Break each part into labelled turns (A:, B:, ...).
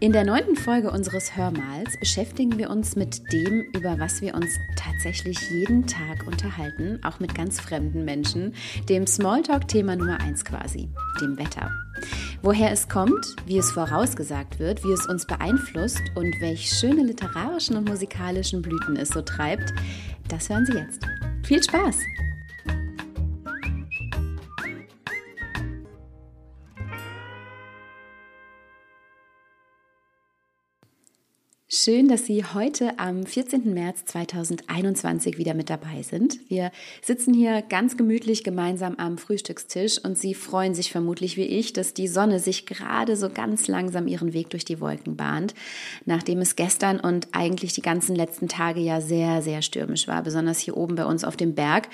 A: In der neunten Folge unseres Hörmals beschäftigen wir uns mit dem, über was wir uns tatsächlich jeden Tag unterhalten, auch mit ganz fremden Menschen, dem Smalltalk-Thema Nummer eins quasi, dem Wetter. Woher es kommt, wie es vorausgesagt wird, wie es uns beeinflusst und welche schöne literarischen und musikalischen Blüten es so treibt, das hören Sie jetzt. Viel Spaß! Schön, dass Sie heute am 14. März 2021 wieder mit dabei sind. Wir sitzen hier ganz gemütlich gemeinsam am Frühstückstisch und Sie freuen sich vermutlich wie ich, dass die Sonne sich gerade so ganz langsam ihren Weg durch die Wolken bahnt, nachdem es gestern und eigentlich die ganzen letzten Tage ja sehr, sehr stürmisch war, besonders hier oben bei uns auf dem Berg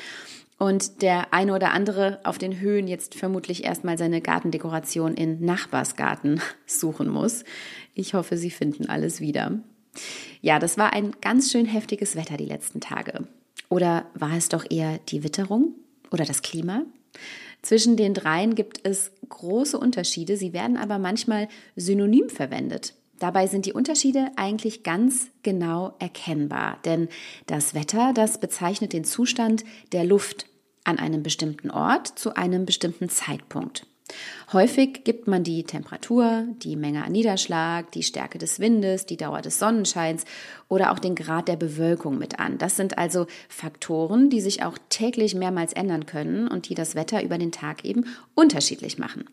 A: und der eine oder andere auf den Höhen jetzt vermutlich erstmal seine Gartendekoration in Nachbarsgarten suchen muss. Ich hoffe, Sie finden alles wieder. Ja, das war ein ganz schön heftiges Wetter die letzten Tage. Oder war es doch eher die Witterung oder das Klima? Zwischen den dreien gibt es große Unterschiede, sie werden aber manchmal synonym verwendet. Dabei sind die Unterschiede eigentlich ganz genau erkennbar, denn das Wetter, das bezeichnet den Zustand der Luft an einem bestimmten Ort zu einem bestimmten Zeitpunkt. Häufig gibt man die Temperatur, die Menge an Niederschlag, die Stärke des Windes, die Dauer des Sonnenscheins oder auch den Grad der Bewölkung mit an. Das sind also Faktoren, die sich auch täglich mehrmals ändern können und die das Wetter über den Tag eben unterschiedlich machen.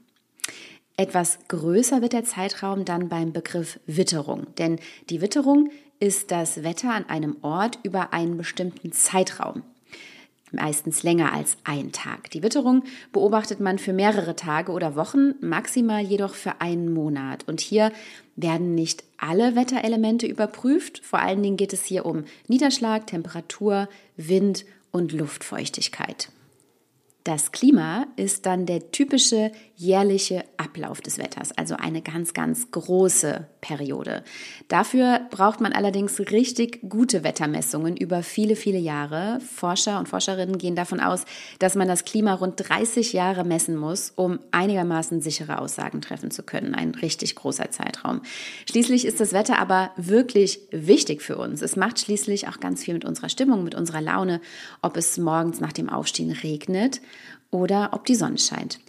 A: Etwas größer wird der Zeitraum dann beim Begriff Witterung, denn die Witterung ist das Wetter an einem Ort über einen bestimmten Zeitraum meistens länger als ein Tag. Die Witterung beobachtet man für mehrere Tage oder Wochen, maximal jedoch für einen Monat. Und hier werden nicht alle Wetterelemente überprüft. Vor allen Dingen geht es hier um Niederschlag, Temperatur, Wind und Luftfeuchtigkeit. Das Klima ist dann der typische jährliche Ablauf des Wetters, also eine ganz, ganz große Periode. Dafür braucht man allerdings richtig gute Wettermessungen über viele, viele Jahre. Forscher und Forscherinnen gehen davon aus, dass man das Klima rund 30 Jahre messen muss, um einigermaßen sichere Aussagen treffen zu können. Ein richtig großer Zeitraum. Schließlich ist das Wetter aber wirklich wichtig für uns. Es macht schließlich auch ganz viel mit unserer Stimmung, mit unserer Laune, ob es morgens nach dem Aufstehen regnet oder ob die Sonne scheint.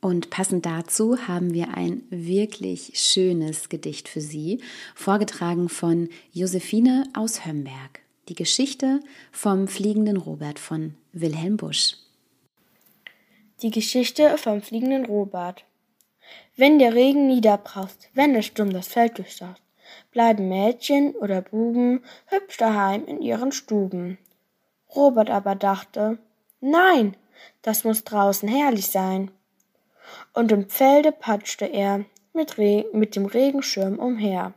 A: Und passend dazu haben wir ein wirklich schönes Gedicht für Sie, vorgetragen von Josephine aus Hömberg. Die Geschichte vom fliegenden Robert von Wilhelm Busch.
B: Die Geschichte vom fliegenden Robert. Wenn der Regen niederbraust, wenn der Sturm das Feld durchschaut, bleiben Mädchen oder Buben hübsch daheim in ihren Stuben. Robert aber dachte, nein, das muss draußen herrlich sein. Und im Felde patschte er mit, Re mit dem Regenschirm umher.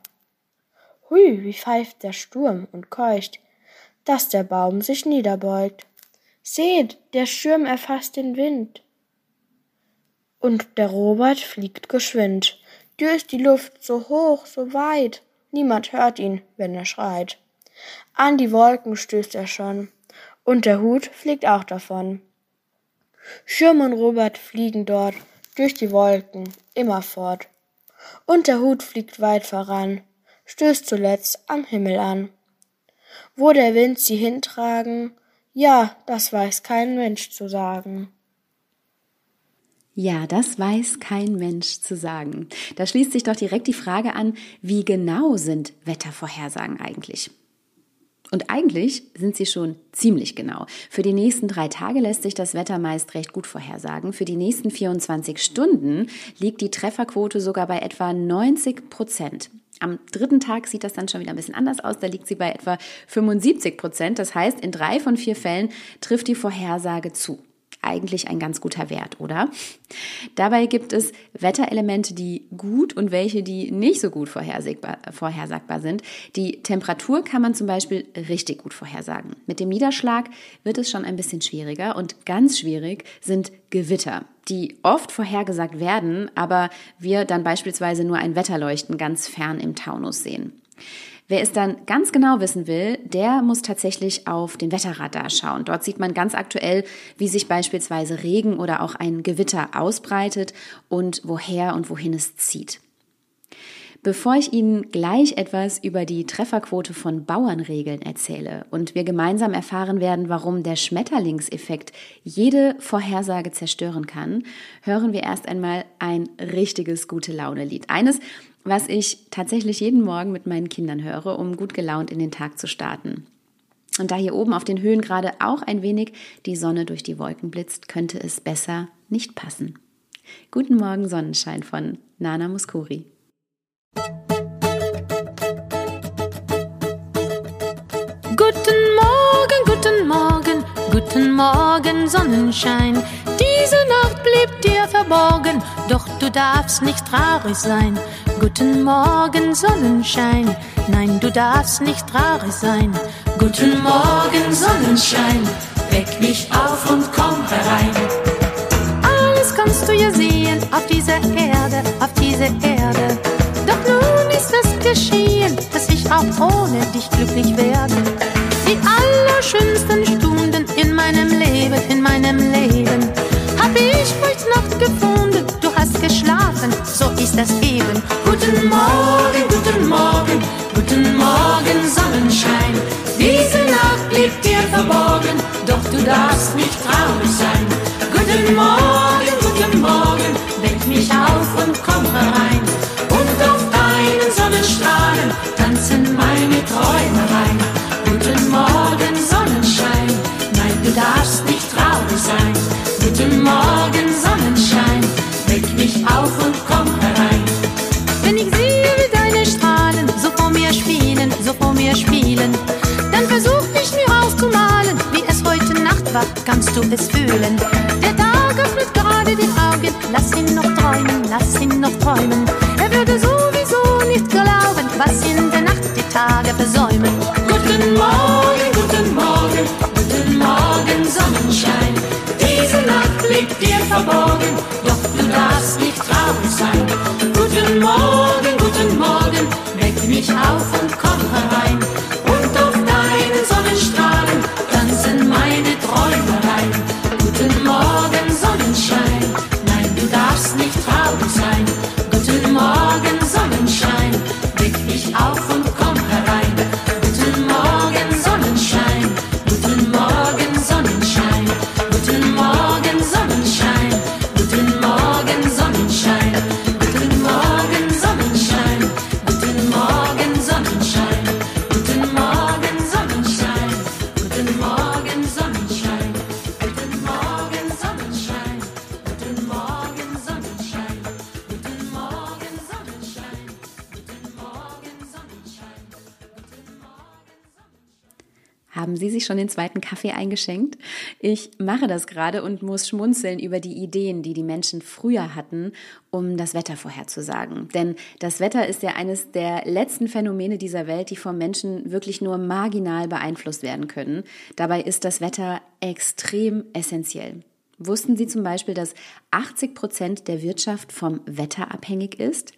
B: Hui, wie pfeift der Sturm und keucht, dass der Baum sich niederbeugt. Seht, der Schirm erfasst den Wind. Und der Robert fliegt geschwind durch die Luft so hoch, so weit, niemand hört ihn, wenn er schreit. An die Wolken stößt er schon, und der Hut fliegt auch davon. Schirm und Robert fliegen dort durch die Wolken immerfort. Und der Hut fliegt weit voran, stößt zuletzt am Himmel an. Wo der Wind sie hintragen, ja, das weiß kein Mensch zu sagen.
A: Ja, das weiß kein Mensch zu sagen. Da schließt sich doch direkt die Frage an, wie genau sind Wettervorhersagen eigentlich? Und eigentlich sind sie schon ziemlich genau. Für die nächsten drei Tage lässt sich das Wetter meist recht gut vorhersagen. Für die nächsten 24 Stunden liegt die Trefferquote sogar bei etwa 90 Prozent. Am dritten Tag sieht das dann schon wieder ein bisschen anders aus. Da liegt sie bei etwa 75 Prozent. Das heißt, in drei von vier Fällen trifft die Vorhersage zu. Eigentlich ein ganz guter Wert, oder? Dabei gibt es Wetterelemente, die gut und welche, die nicht so gut vorhersagbar, sind. Die Temperatur kann man zum Beispiel richtig gut vorhersagen. Mit dem Niederschlag wird es schon ein bisschen schwieriger und ganz schwierig sind Gewitter, die oft vorhergesagt werden, aber wir dann beispielsweise nur ein Wetterleuchten ganz fern im Taunus sehen. Wer es dann ganz genau wissen will, der muss tatsächlich auf den Wetterradar schauen. Dort sieht man ganz aktuell, wie sich beispielsweise Regen oder auch ein Gewitter ausbreitet und woher und wohin es zieht. Bevor ich Ihnen gleich etwas über die Trefferquote von Bauernregeln erzähle und wir gemeinsam erfahren werden, warum der Schmetterlingseffekt jede Vorhersage zerstören kann, hören wir erst einmal ein richtiges gute Laune-Lied. Eines, was ich tatsächlich jeden Morgen mit meinen Kindern höre, um gut gelaunt in den Tag zu starten. Und da hier oben auf den Höhen gerade auch ein wenig die Sonne durch die Wolken blitzt, könnte es besser nicht passen. Guten Morgen Sonnenschein von Nana Muskuri.
C: Guten Morgen, guten Morgen, guten Morgen Sonnenschein. Diese Nacht blieb dir verborgen, doch du darfst nicht traurig sein. Guten Morgen, Sonnenschein. Nein, du darfst nicht traurig sein. Guten Morgen, Sonnenschein. Weck mich auf und komm herein. Alles kannst du ja sehen auf dieser Erde, auf dieser Erde. Doch nun ist es geschehen, dass ich auch ohne dich glücklich werde. Die allerschönsten Stunden in meinem Leben, in meinem Leben, hab ich heute Nacht gefunden. Du hast geschlafen, so ist das eben. Guten Morgen, guten Morgen, guten Morgen, Sonnenschein. Diese Nacht liegt dir verborgen, doch du darfst nicht traurig sein. Guten Morgen, guten Morgen, weck mich auf und komm herein. Kannst du es fühlen. Der Tag öffnet gerade die Augen, lass ihn noch träumen, lass ihn noch träumen.
A: Schon den zweiten Kaffee eingeschenkt? Ich mache das gerade und muss schmunzeln über die Ideen, die die Menschen früher hatten, um das Wetter vorherzusagen. Denn das Wetter ist ja eines der letzten Phänomene dieser Welt, die vom Menschen wirklich nur marginal beeinflusst werden können. Dabei ist das Wetter extrem essentiell. Wussten Sie zum Beispiel, dass 80 Prozent der Wirtschaft vom Wetter abhängig ist?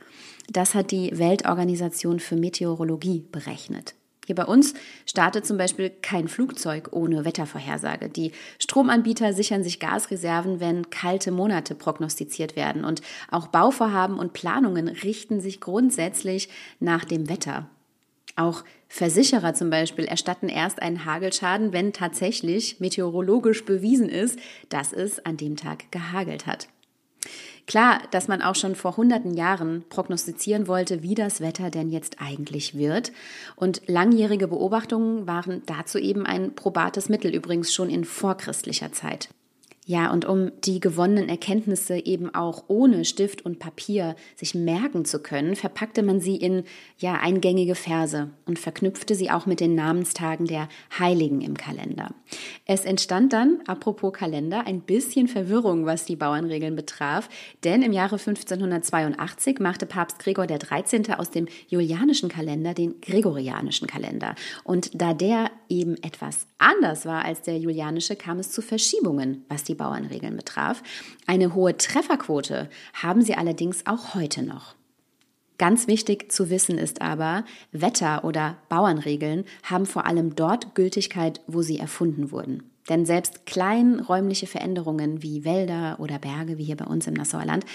A: Das hat die Weltorganisation für Meteorologie berechnet. Hier bei uns startet zum Beispiel kein Flugzeug ohne Wettervorhersage. Die Stromanbieter sichern sich Gasreserven, wenn kalte Monate prognostiziert werden. Und auch Bauvorhaben und Planungen richten sich grundsätzlich nach dem Wetter. Auch Versicherer zum Beispiel erstatten erst einen Hagelschaden, wenn tatsächlich meteorologisch bewiesen ist, dass es an dem Tag gehagelt hat. Klar, dass man auch schon vor hunderten Jahren prognostizieren wollte, wie das Wetter denn jetzt eigentlich wird. Und langjährige Beobachtungen waren dazu eben ein probates Mittel, übrigens schon in vorchristlicher Zeit. Ja, und um die gewonnenen Erkenntnisse eben auch ohne Stift und Papier sich merken zu können, verpackte man sie in ja eingängige Verse und verknüpfte sie auch mit den Namenstagen der Heiligen im Kalender. Es entstand dann, apropos Kalender, ein bisschen Verwirrung, was die Bauernregeln betraf, denn im Jahre 1582 machte Papst Gregor XIII. aus dem julianischen Kalender den gregorianischen Kalender. Und da der eben etwas anders war als der julianische, kam es zu Verschiebungen, was die Bauernregeln betraf. Eine hohe Trefferquote haben sie allerdings auch heute noch. Ganz wichtig zu wissen ist aber, Wetter- oder Bauernregeln haben vor allem dort Gültigkeit, wo sie erfunden wurden. Denn selbst kleinräumliche Veränderungen wie Wälder oder Berge, wie hier bei uns im Nassauer Land,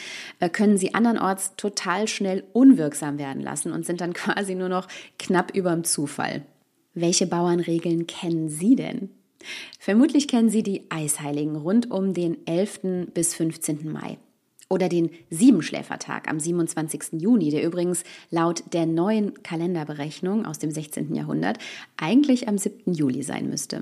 A: äh, können sie andernorts total schnell unwirksam werden lassen und sind dann quasi nur noch knapp überm Zufall. Welche Bauernregeln kennen Sie denn? Vermutlich kennen Sie die Eisheiligen rund um den 11. bis 15. Mai. Oder den Siebenschläfertag am 27. Juni, der übrigens laut der neuen Kalenderberechnung aus dem 16. Jahrhundert eigentlich am 7. Juli sein müsste.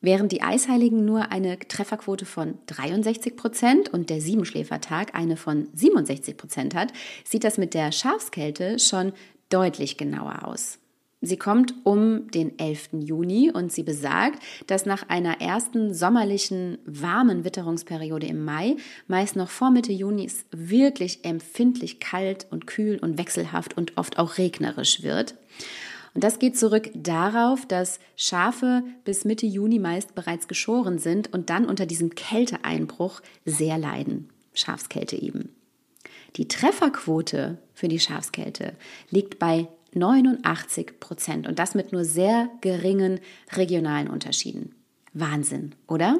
A: Während die Eisheiligen nur eine Trefferquote von 63 Prozent und der Siebenschläfertag eine von 67 Prozent hat, sieht das mit der Schafskälte schon deutlich genauer aus. Sie kommt um den 11. Juni und sie besagt, dass nach einer ersten sommerlichen warmen Witterungsperiode im Mai, meist noch vor Mitte Juni, es wirklich empfindlich kalt und kühl und wechselhaft und oft auch regnerisch wird. Und das geht zurück darauf, dass Schafe bis Mitte Juni meist bereits geschoren sind und dann unter diesem Kälteeinbruch sehr leiden. Schafskälte eben. Die Trefferquote für die Schafskälte liegt bei 89 Prozent und das mit nur sehr geringen regionalen Unterschieden. Wahnsinn, oder?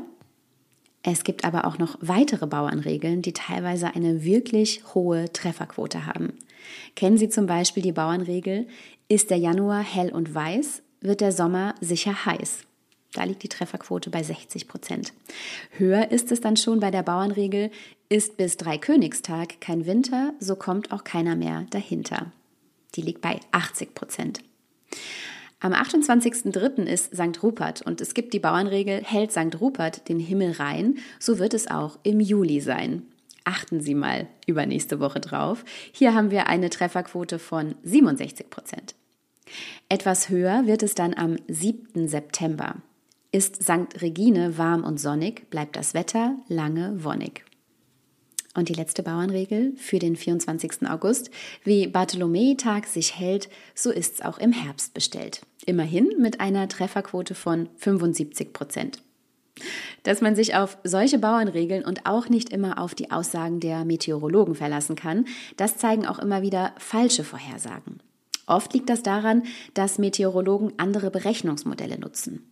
A: Es gibt aber auch noch weitere Bauernregeln, die teilweise eine wirklich hohe Trefferquote haben. Kennen Sie zum Beispiel die Bauernregel, ist der Januar hell und weiß, wird der Sommer sicher heiß. Da liegt die Trefferquote bei 60 Prozent. Höher ist es dann schon bei der Bauernregel, ist bis Dreikönigstag kein Winter, so kommt auch keiner mehr dahinter. Die liegt bei 80 Prozent. Am 28.03. ist St. Rupert und es gibt die Bauernregel, hält St. Rupert den Himmel rein, so wird es auch im Juli sein. Achten Sie mal übernächste Woche drauf. Hier haben wir eine Trefferquote von 67 Prozent. Etwas höher wird es dann am 7. September. Ist St. Regine warm und sonnig, bleibt das Wetter lange wonnig. Und die letzte Bauernregel für den 24. August. Wie Bartholomäitag sich hält, so ist es auch im Herbst bestellt. Immerhin mit einer Trefferquote von 75 Prozent. Dass man sich auf solche Bauernregeln und auch nicht immer auf die Aussagen der Meteorologen verlassen kann, das zeigen auch immer wieder falsche Vorhersagen. Oft liegt das daran, dass Meteorologen andere Berechnungsmodelle nutzen.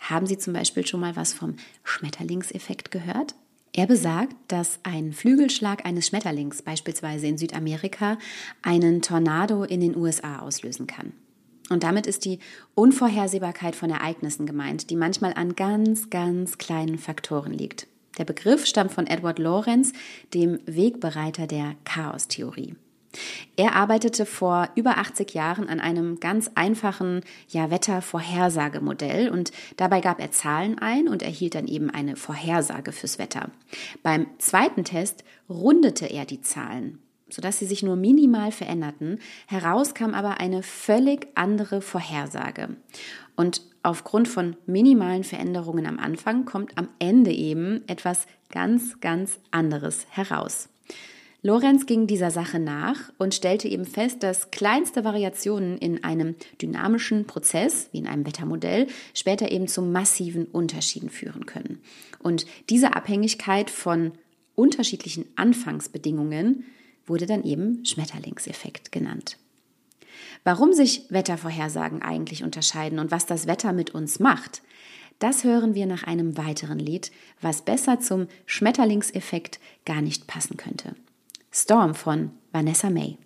A: Haben Sie zum Beispiel schon mal was vom Schmetterlingseffekt gehört? Er besagt, dass ein Flügelschlag eines Schmetterlings beispielsweise in Südamerika einen Tornado in den USA auslösen kann. Und damit ist die Unvorhersehbarkeit von Ereignissen gemeint, die manchmal an ganz, ganz kleinen Faktoren liegt. Der Begriff stammt von Edward Lorenz, dem Wegbereiter der Chaostheorie. Er arbeitete vor über 80 Jahren an einem ganz einfachen ja, Wettervorhersagemodell und dabei gab er Zahlen ein und erhielt dann eben eine Vorhersage fürs Wetter. Beim zweiten Test rundete er die Zahlen, sodass sie sich nur minimal veränderten. Heraus kam aber eine völlig andere Vorhersage. Und aufgrund von minimalen Veränderungen am Anfang kommt am Ende eben etwas ganz, ganz anderes heraus. Lorenz ging dieser Sache nach und stellte eben fest, dass kleinste Variationen in einem dynamischen Prozess, wie in einem Wettermodell, später eben zu massiven Unterschieden führen können. Und diese Abhängigkeit von unterschiedlichen Anfangsbedingungen wurde dann eben Schmetterlingseffekt genannt. Warum sich Wettervorhersagen eigentlich unterscheiden und was das Wetter mit uns macht, das hören wir nach einem weiteren Lied, was besser zum Schmetterlingseffekt gar nicht passen könnte. Storm von Vanessa May.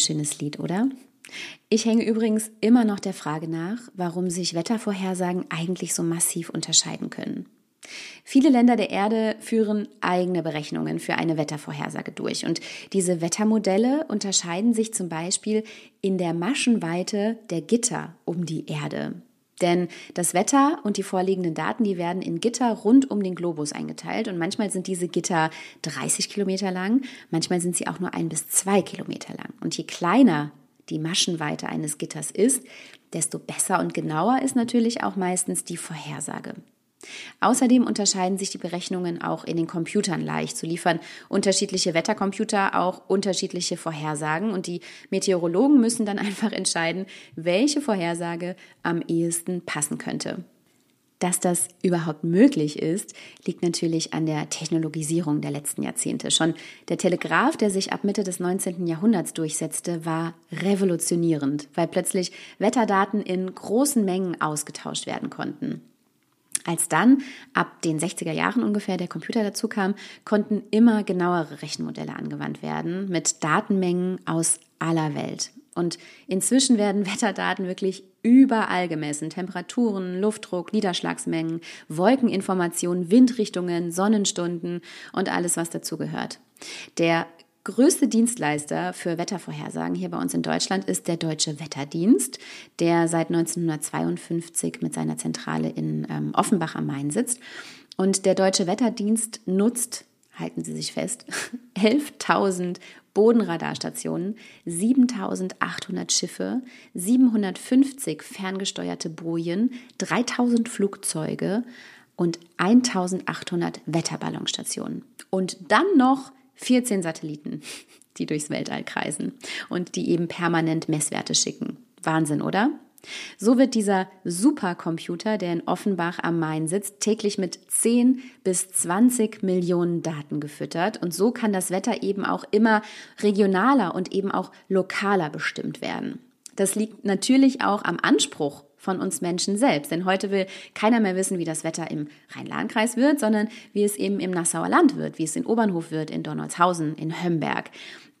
A: Wunderschönes Lied, oder? Ich hänge übrigens immer noch der Frage nach, warum sich Wettervorhersagen eigentlich so massiv unterscheiden können. Viele Länder der Erde führen eigene Berechnungen für eine Wettervorhersage durch. Und diese Wettermodelle unterscheiden sich zum Beispiel in der Maschenweite der Gitter um die Erde. Denn das Wetter und die vorliegenden Daten, die werden in Gitter rund um den Globus eingeteilt. Und manchmal sind diese Gitter 30 Kilometer lang, manchmal sind sie auch nur ein bis zwei Kilometer lang. Und je kleiner die Maschenweite eines Gitters ist, desto besser und genauer ist natürlich auch meistens die Vorhersage. Außerdem unterscheiden sich die Berechnungen auch in den Computern leicht. So liefern unterschiedliche Wettercomputer auch unterschiedliche Vorhersagen und die Meteorologen müssen dann einfach entscheiden, welche Vorhersage am ehesten passen könnte. Dass das überhaupt möglich ist, liegt natürlich an der Technologisierung der letzten Jahrzehnte. Schon der Telegraph, der sich ab Mitte des 19. Jahrhunderts durchsetzte, war revolutionierend, weil plötzlich Wetterdaten in großen Mengen ausgetauscht werden konnten. Als dann ab den 60er Jahren ungefähr der Computer dazu kam, konnten immer genauere Rechenmodelle angewandt werden mit Datenmengen aus aller Welt. Und inzwischen werden Wetterdaten wirklich überall gemessen. Temperaturen, Luftdruck, Niederschlagsmengen, Wolkeninformationen, Windrichtungen, Sonnenstunden und alles, was dazu gehört. Der größte Dienstleister für Wettervorhersagen hier bei uns in Deutschland ist der Deutsche Wetterdienst, der seit 1952 mit seiner Zentrale in ähm, Offenbach am Main sitzt. Und der Deutsche Wetterdienst nutzt, halten Sie sich fest, 11.000 Bodenradarstationen, 7800 Schiffe, 750 ferngesteuerte Bojen, 3000 Flugzeuge und 1800 Wetterballonstationen. Und dann noch 14 Satelliten, die durchs Weltall kreisen und die eben permanent Messwerte schicken. Wahnsinn, oder? So wird dieser Supercomputer, der in Offenbach am Main sitzt, täglich mit 10 bis 20 Millionen Daten gefüttert. Und so kann das Wetter eben auch immer regionaler und eben auch lokaler bestimmt werden. Das liegt natürlich auch am Anspruch von uns Menschen selbst. Denn heute will keiner mehr wissen, wie das Wetter im Rhein-Lahn-Kreis wird, sondern wie es eben im Nassauer Land wird, wie es in Obernhof wird, in Donaldshausen, in Hömberg.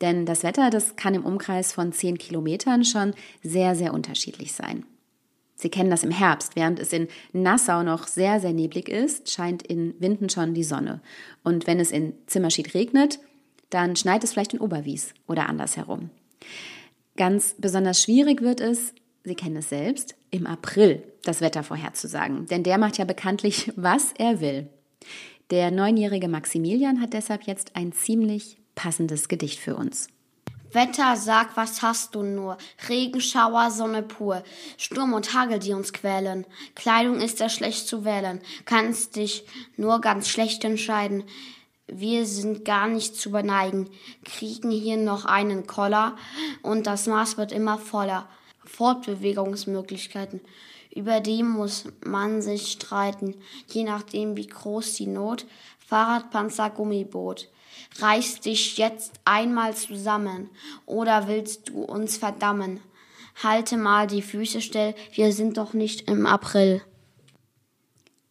A: Denn das Wetter, das kann im Umkreis von zehn Kilometern schon sehr, sehr unterschiedlich sein. Sie kennen das im Herbst. Während es in Nassau noch sehr, sehr neblig ist, scheint in Winden schon die Sonne. Und wenn es in Zimmerschied regnet, dann schneit es vielleicht in Oberwies oder andersherum. Ganz besonders schwierig wird es, Sie kennen es selbst, im April das Wetter vorherzusagen. Denn der macht ja bekanntlich, was er will. Der neunjährige Maximilian hat deshalb jetzt ein ziemlich passendes Gedicht für uns.
D: Wetter, sag, was hast du nur? Regenschauer, Sonne pur, Sturm und Hagel, die uns quälen. Kleidung ist ja schlecht zu wählen, kannst dich nur ganz schlecht entscheiden. Wir sind gar nicht zu beneigen, kriegen hier noch einen Koller und das Maß wird immer voller. Fortbewegungsmöglichkeiten. Über die muss man sich streiten, je nachdem wie groß die Not. Fahrrad, Panzer, Gummiboot. Reiß dich jetzt einmal zusammen, oder willst du uns verdammen? Halte mal die Füße still, wir sind doch nicht im April.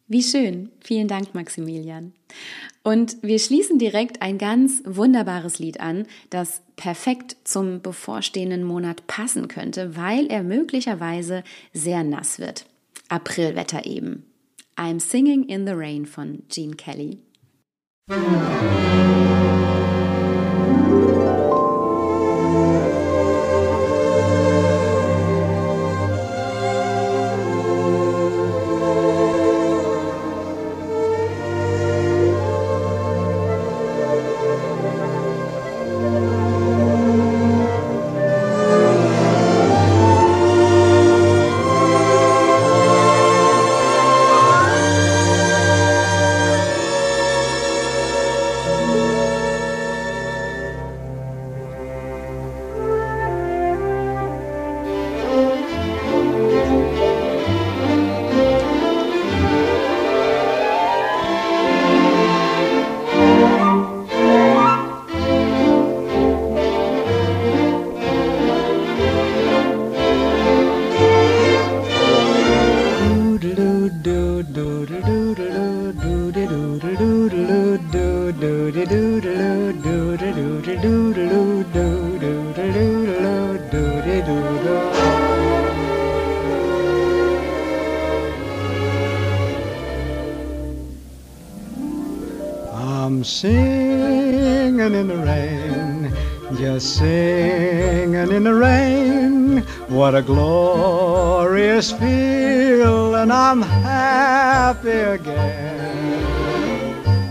A: Wie schön. Vielen Dank, Maximilian. Und wir schließen direkt ein ganz wunderbares Lied an, das perfekt zum bevorstehenden Monat passen könnte, weil er möglicherweise sehr nass wird. Aprilwetter eben. I'm Singing in the Rain von Gene Kelly.
E: I'm singing in the rain, just singing in the rain. What a glorious feel, and I'm happy again.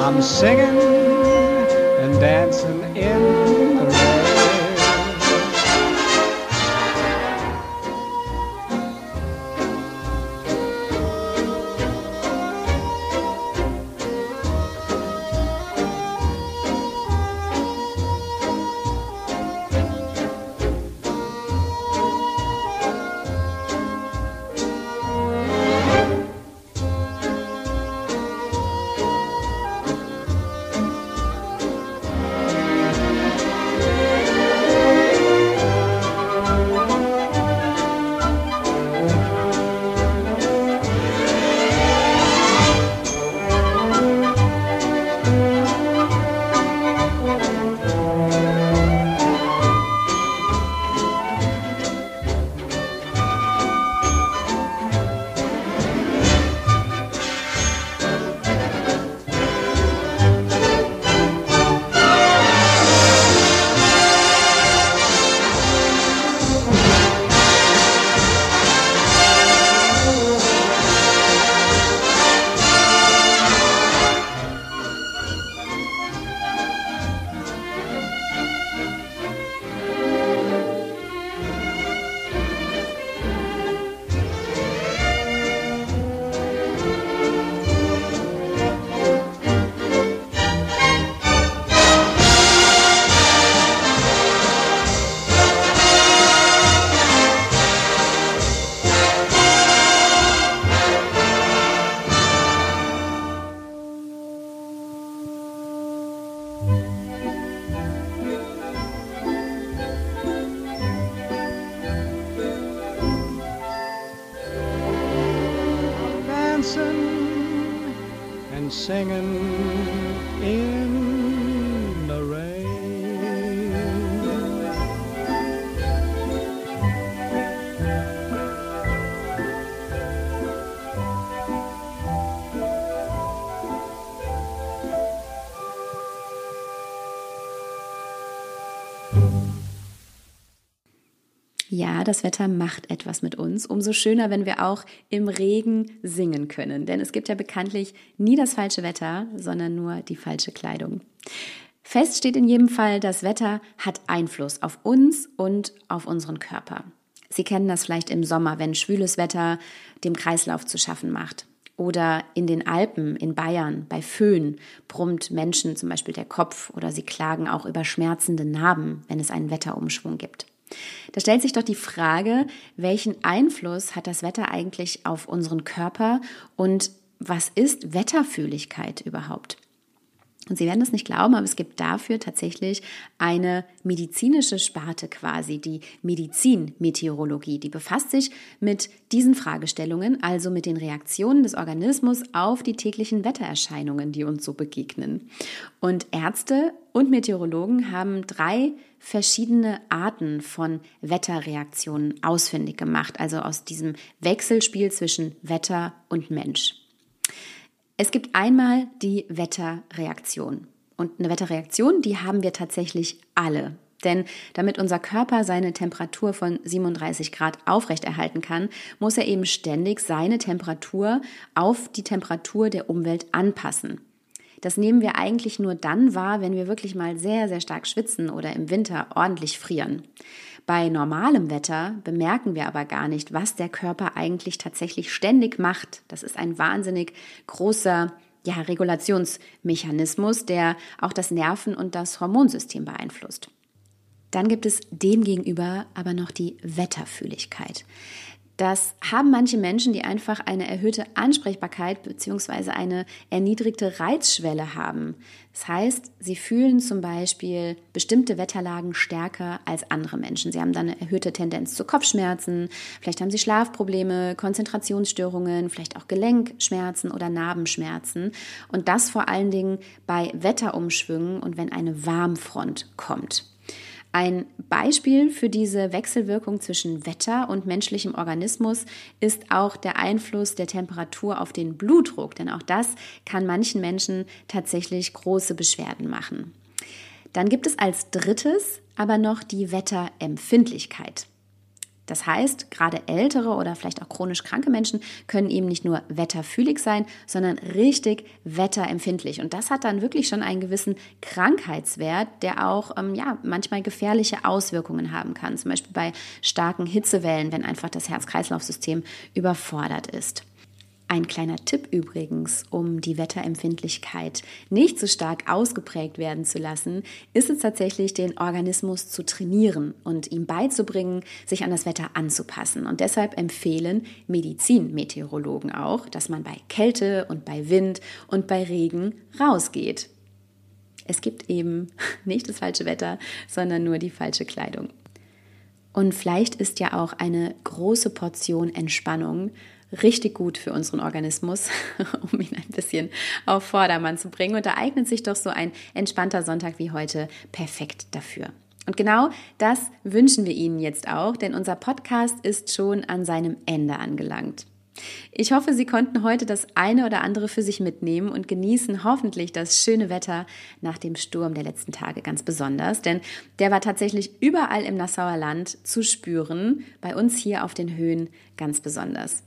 E: I'm singing and dancing in singing
A: Das Wetter macht etwas mit uns. Umso schöner, wenn wir auch im Regen singen können. Denn es gibt ja bekanntlich nie das falsche Wetter, sondern nur die falsche Kleidung. Fest steht in jedem Fall, das Wetter hat Einfluss auf uns und auf unseren Körper. Sie kennen das vielleicht im Sommer, wenn schwüles Wetter dem Kreislauf zu schaffen macht. Oder in den Alpen, in Bayern, bei Föhn brummt Menschen zum Beispiel der Kopf oder sie klagen auch über schmerzende Narben, wenn es einen Wetterumschwung gibt. Da stellt sich doch die Frage, welchen Einfluss hat das Wetter eigentlich auf unseren Körper und was ist Wetterfühligkeit überhaupt? Und Sie werden es nicht glauben, aber es gibt dafür tatsächlich eine medizinische Sparte quasi, die Medizinmeteorologie. Die befasst sich mit diesen Fragestellungen, also mit den Reaktionen des Organismus auf die täglichen Wettererscheinungen, die uns so begegnen. Und Ärzte und Meteorologen haben drei verschiedene Arten von Wetterreaktionen ausfindig gemacht, also aus diesem Wechselspiel zwischen Wetter und Mensch. Es gibt einmal die Wetterreaktion. Und eine Wetterreaktion, die haben wir tatsächlich alle. Denn damit unser Körper seine Temperatur von 37 Grad aufrechterhalten kann, muss er eben ständig seine Temperatur auf die Temperatur der Umwelt anpassen. Das nehmen wir eigentlich nur dann wahr, wenn wir wirklich mal sehr, sehr stark schwitzen oder im Winter ordentlich frieren. Bei normalem Wetter bemerken wir aber gar nicht, was der Körper eigentlich tatsächlich ständig macht. Das ist ein wahnsinnig großer ja, Regulationsmechanismus, der auch das Nerven- und das Hormonsystem beeinflusst. Dann gibt es demgegenüber aber noch die Wetterfühligkeit. Das haben manche Menschen, die einfach eine erhöhte Ansprechbarkeit bzw. eine erniedrigte Reizschwelle haben. Das heißt, sie fühlen zum Beispiel bestimmte Wetterlagen stärker als andere Menschen. Sie haben dann eine erhöhte Tendenz zu Kopfschmerzen, vielleicht haben sie Schlafprobleme, Konzentrationsstörungen, vielleicht auch Gelenkschmerzen oder Narbenschmerzen. Und das vor allen Dingen bei Wetterumschwüngen und wenn eine Warmfront kommt. Ein Beispiel für diese Wechselwirkung zwischen Wetter und menschlichem Organismus ist auch der Einfluss der Temperatur auf den Blutdruck, denn auch das kann manchen Menschen tatsächlich große Beschwerden machen. Dann gibt es als drittes aber noch die Wetterempfindlichkeit. Das heißt, gerade ältere oder vielleicht auch chronisch kranke Menschen können eben nicht nur wetterfühlig sein, sondern richtig wetterempfindlich. Und das hat dann wirklich schon einen gewissen Krankheitswert, der auch ähm, ja, manchmal gefährliche Auswirkungen haben kann. Zum Beispiel bei starken Hitzewellen, wenn einfach das Herz-Kreislauf-System überfordert ist. Ein kleiner Tipp übrigens, um die Wetterempfindlichkeit nicht so stark ausgeprägt werden zu lassen, ist es tatsächlich, den Organismus zu trainieren und ihm beizubringen, sich an das Wetter anzupassen. Und deshalb empfehlen Medizinmeteorologen auch, dass man bei Kälte und bei Wind und bei Regen rausgeht. Es gibt eben nicht das falsche Wetter, sondern nur die falsche Kleidung. Und vielleicht ist ja auch eine große Portion Entspannung richtig gut für unseren Organismus, um ihn ein bisschen auf Vordermann zu bringen. Und da eignet sich doch so ein entspannter Sonntag wie heute perfekt dafür. Und genau das wünschen wir Ihnen jetzt auch, denn unser Podcast ist schon an seinem Ende angelangt. Ich hoffe, Sie konnten heute das eine oder andere für sich mitnehmen und genießen hoffentlich das schöne Wetter nach dem Sturm der letzten Tage ganz besonders, denn der war tatsächlich überall im Nassauer Land zu spüren, bei uns hier auf den Höhen ganz besonders.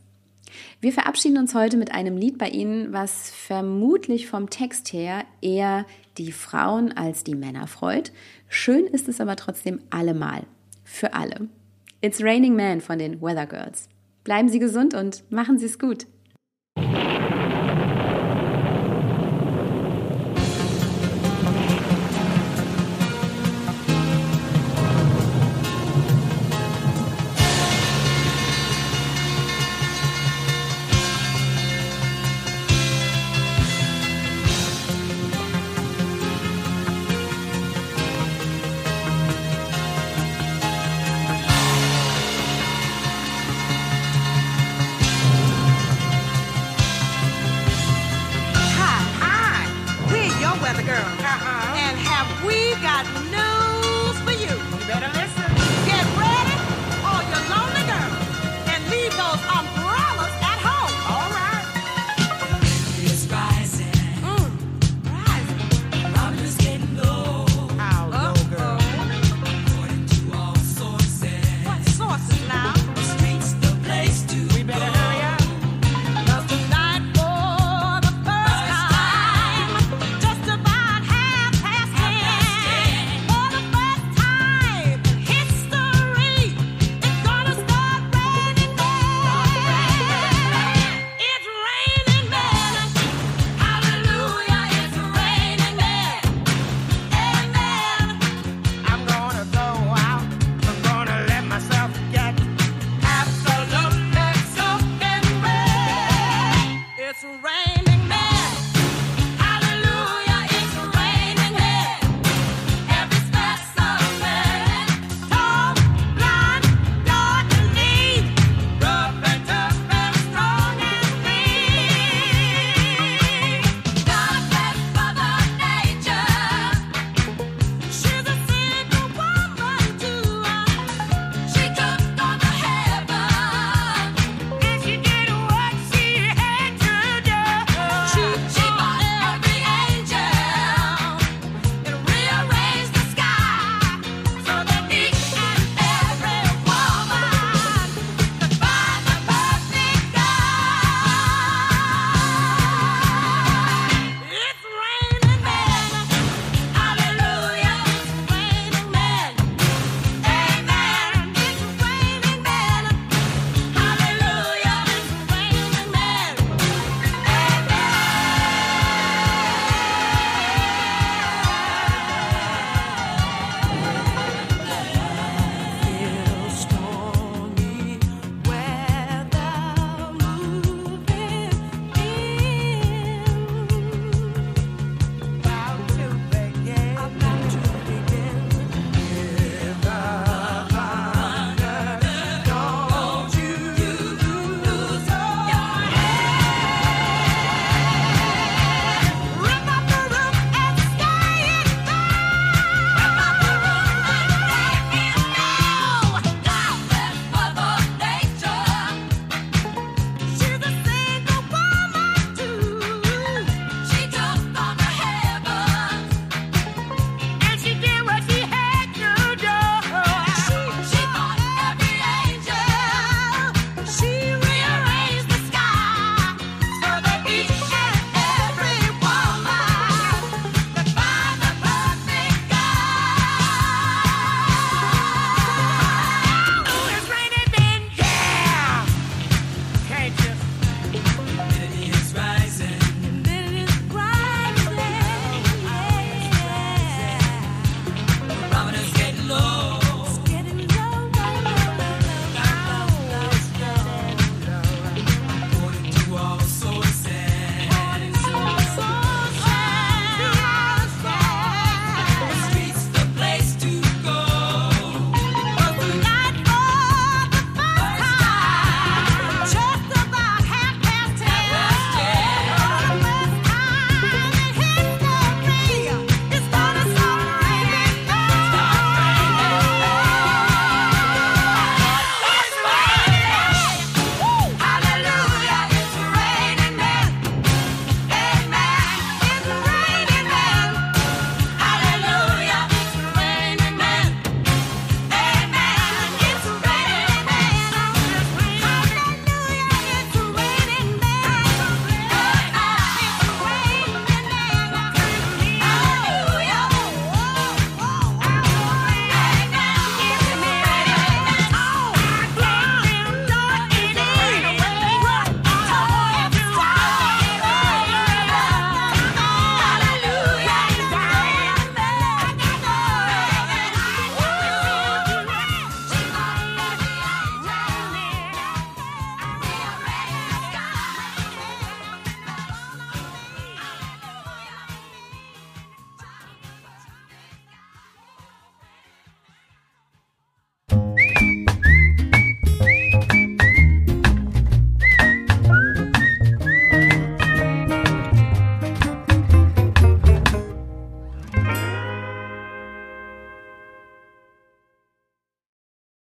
A: Wir verabschieden uns heute mit einem Lied bei Ihnen, was vermutlich vom Text her eher die Frauen als die Männer freut. Schön ist es aber trotzdem allemal. Für alle. It's Raining Man von den Weather Girls. Bleiben Sie gesund und machen Sie es gut.